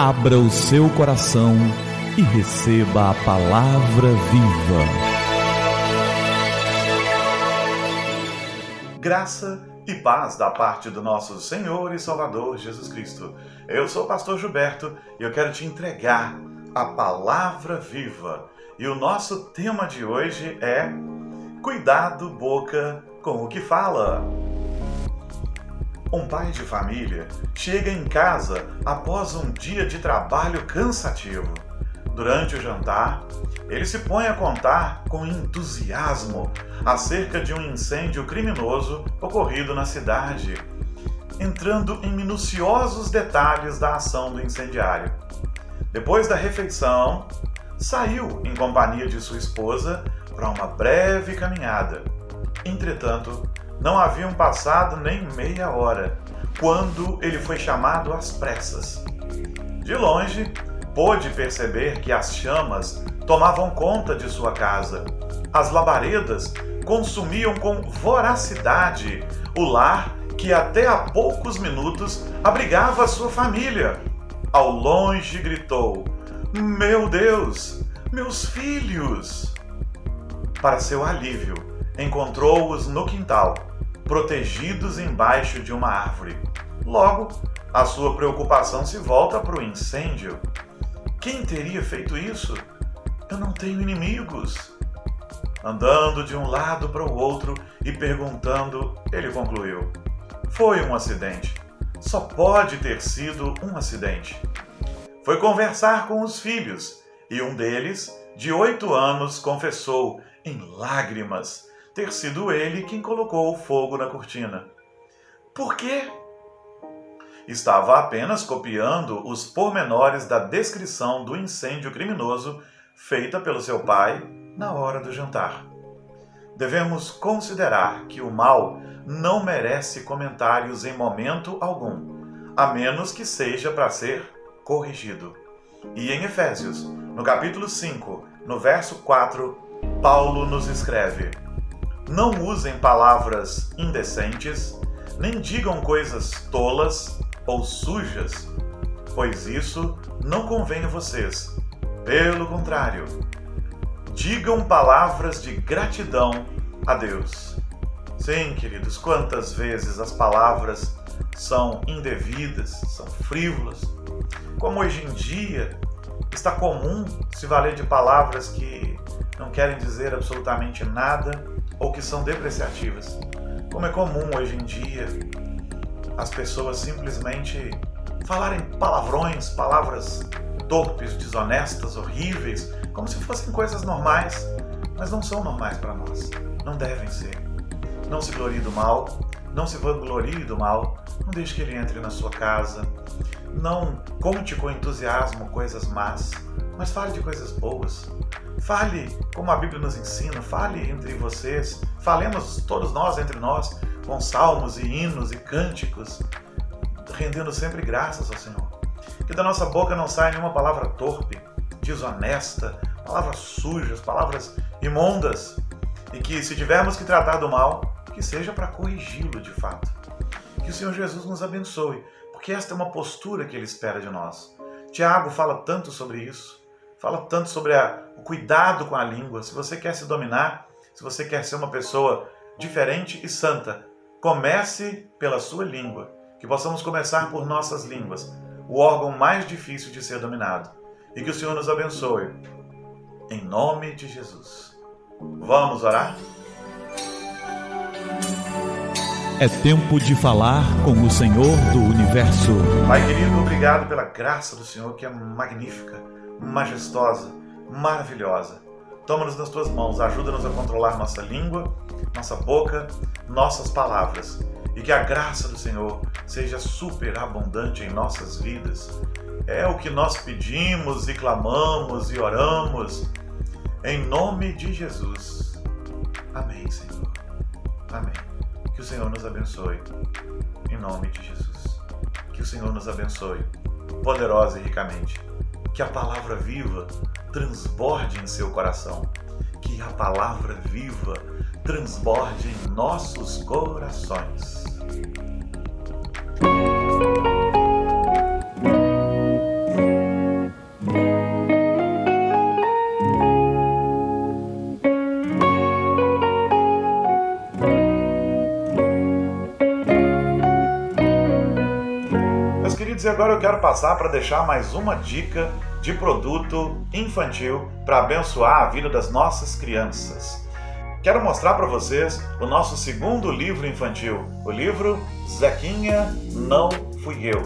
Abra o seu coração e receba a palavra viva. Graça e paz da parte do nosso Senhor e Salvador Jesus Cristo. Eu sou o pastor Gilberto e eu quero te entregar a palavra viva. E o nosso tema de hoje é Cuidado boca com o que fala. Um pai de família chega em casa após um dia de trabalho cansativo. Durante o jantar, ele se põe a contar com entusiasmo acerca de um incêndio criminoso ocorrido na cidade, entrando em minuciosos detalhes da ação do incendiário. Depois da refeição, saiu em companhia de sua esposa para uma breve caminhada. Entretanto, não haviam passado nem meia hora quando ele foi chamado às pressas. De longe, pôde perceber que as chamas tomavam conta de sua casa. As labaredas consumiam com voracidade o lar que até há poucos minutos abrigava sua família. Ao longe gritou: Meu Deus, meus filhos! Para seu alívio, encontrou-os no quintal, protegidos embaixo de uma árvore. Logo, a sua preocupação se volta para o incêndio. Quem teria feito isso? Eu não tenho inimigos. Andando de um lado para o outro e perguntando, ele concluiu: Foi um acidente. Só pode ter sido um acidente. Foi conversar com os filhos e um deles, de oito anos, confessou em lágrimas ter sido ele quem colocou o fogo na cortina. Por quê? Estava apenas copiando os pormenores da descrição do incêndio criminoso feita pelo seu pai na hora do jantar. Devemos considerar que o mal não merece comentários em momento algum, a menos que seja para ser corrigido. E em Efésios, no capítulo 5, no verso 4, Paulo nos escreve: Não usem palavras indecentes, nem digam coisas tolas ou sujas, pois isso não convém a vocês. Pelo contrário, digam palavras de gratidão a Deus. Sim, queridos, quantas vezes as palavras são indevidas, são frívolas. Como hoje em dia está comum se valer de palavras que não querem dizer absolutamente nada ou que são depreciativas. Como é comum hoje em dia as pessoas simplesmente falarem palavrões, palavras torpes, desonestas, horríveis, como se fossem coisas normais, mas não são normais para nós. Não devem ser. Não se glorie do mal, não se vanglorie do mal, não deixe que ele entre na sua casa. Não conte com entusiasmo coisas más, mas fale de coisas boas. Fale como a Bíblia nos ensina, fale entre vocês, falemos todos nós entre nós, com salmos e hinos e cânticos, rendendo sempre graças ao Senhor. Que da nossa boca não saia nenhuma palavra torpe, desonesta, palavras sujas, palavras imundas, e que se tivermos que tratar do mal, que seja para corrigi-lo de fato. Que o Senhor Jesus nos abençoe, porque esta é uma postura que Ele espera de nós. Tiago fala tanto sobre isso, fala tanto sobre a, o cuidado com a língua. Se você quer se dominar, se você quer ser uma pessoa diferente e santa, comece pela sua língua. Que possamos começar por nossas línguas, o órgão mais difícil de ser dominado. E que o Senhor nos abençoe. Em nome de Jesus. Vamos orar? É tempo de falar com o Senhor do universo. Pai querido, obrigado pela graça do Senhor que é magnífica, majestosa, maravilhosa. Toma-nos nas tuas mãos, ajuda-nos a controlar nossa língua, nossa boca, nossas palavras. E que a graça do Senhor seja superabundante em nossas vidas. É o que nós pedimos e clamamos e oramos. Em nome de Jesus. Amém, Senhor. Amém. Que o Senhor nos abençoe. Em nome de Jesus. Que o Senhor nos abençoe poderosa e ricamente. Que a palavra viva transborde em seu coração. Que a palavra viva transborde em nossos corações. Agora eu quero passar para deixar mais uma dica de produto infantil para abençoar a vida das nossas crianças. Quero mostrar para vocês o nosso segundo livro infantil, o livro Zequinha Não Fui Eu.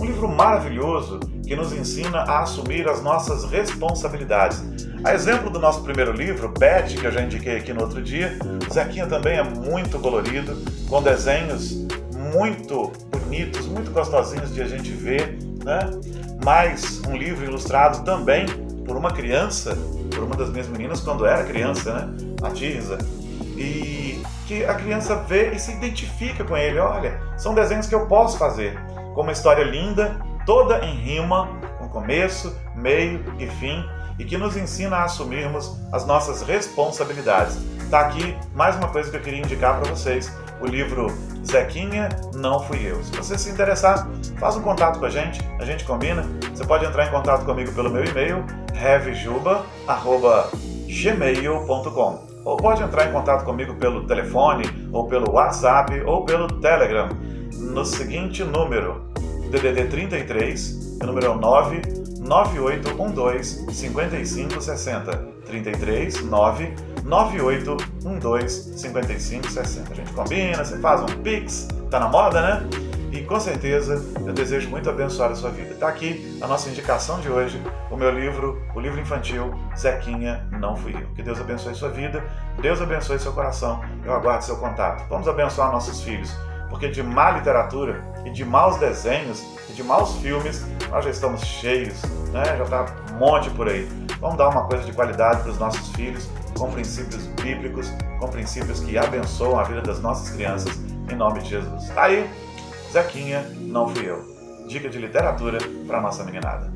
Um livro maravilhoso que nos ensina a assumir as nossas responsabilidades. A exemplo do nosso primeiro livro, Beth, que eu já indiquei aqui no outro dia, Zequinha também é muito colorido, com desenhos muito bonitos, muito gostosinhos de a gente ver, né? Mais um livro ilustrado também por uma criança, por uma das minhas meninas quando era criança, né? A Tirza. E que a criança vê e se identifica com ele. Olha, são desenhos que eu posso fazer. Com uma história linda, toda em rima, com começo, meio e fim e que nos ensina a assumirmos as nossas responsabilidades. Tá aqui mais uma coisa que eu queria indicar para vocês: o livro Zequinha Não Fui Eu. Se você se interessar, faz um contato com a gente, a gente combina. Você pode entrar em contato comigo pelo meu e-mail, revjuba.gmail.com ou pode entrar em contato comigo pelo telefone, ou pelo WhatsApp, ou pelo Telegram, no seguinte número: DDD 33, o número é 9 9812 5560. 33 9 9812 5560. A gente combina, você faz um pix, tá na moda, né? E com certeza eu desejo muito abençoar a sua vida. Tá aqui a nossa indicação de hoje, o meu livro, o livro infantil Zequinha Não Fui Eu. Que Deus abençoe sua vida, Deus abençoe seu coração. Eu aguardo seu contato. Vamos abençoar nossos filhos porque de má literatura e de maus desenhos e de maus filmes nós já estamos cheios, né? já está um monte por aí. Vamos dar uma coisa de qualidade para os nossos filhos, com princípios bíblicos, com princípios que abençoam a vida das nossas crianças, em nome de Jesus. Tá aí, Zequinha, não fui eu. Dica de literatura para nossa meninada.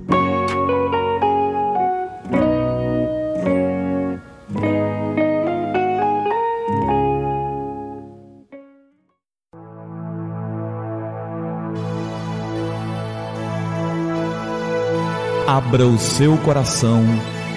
Abra o seu coração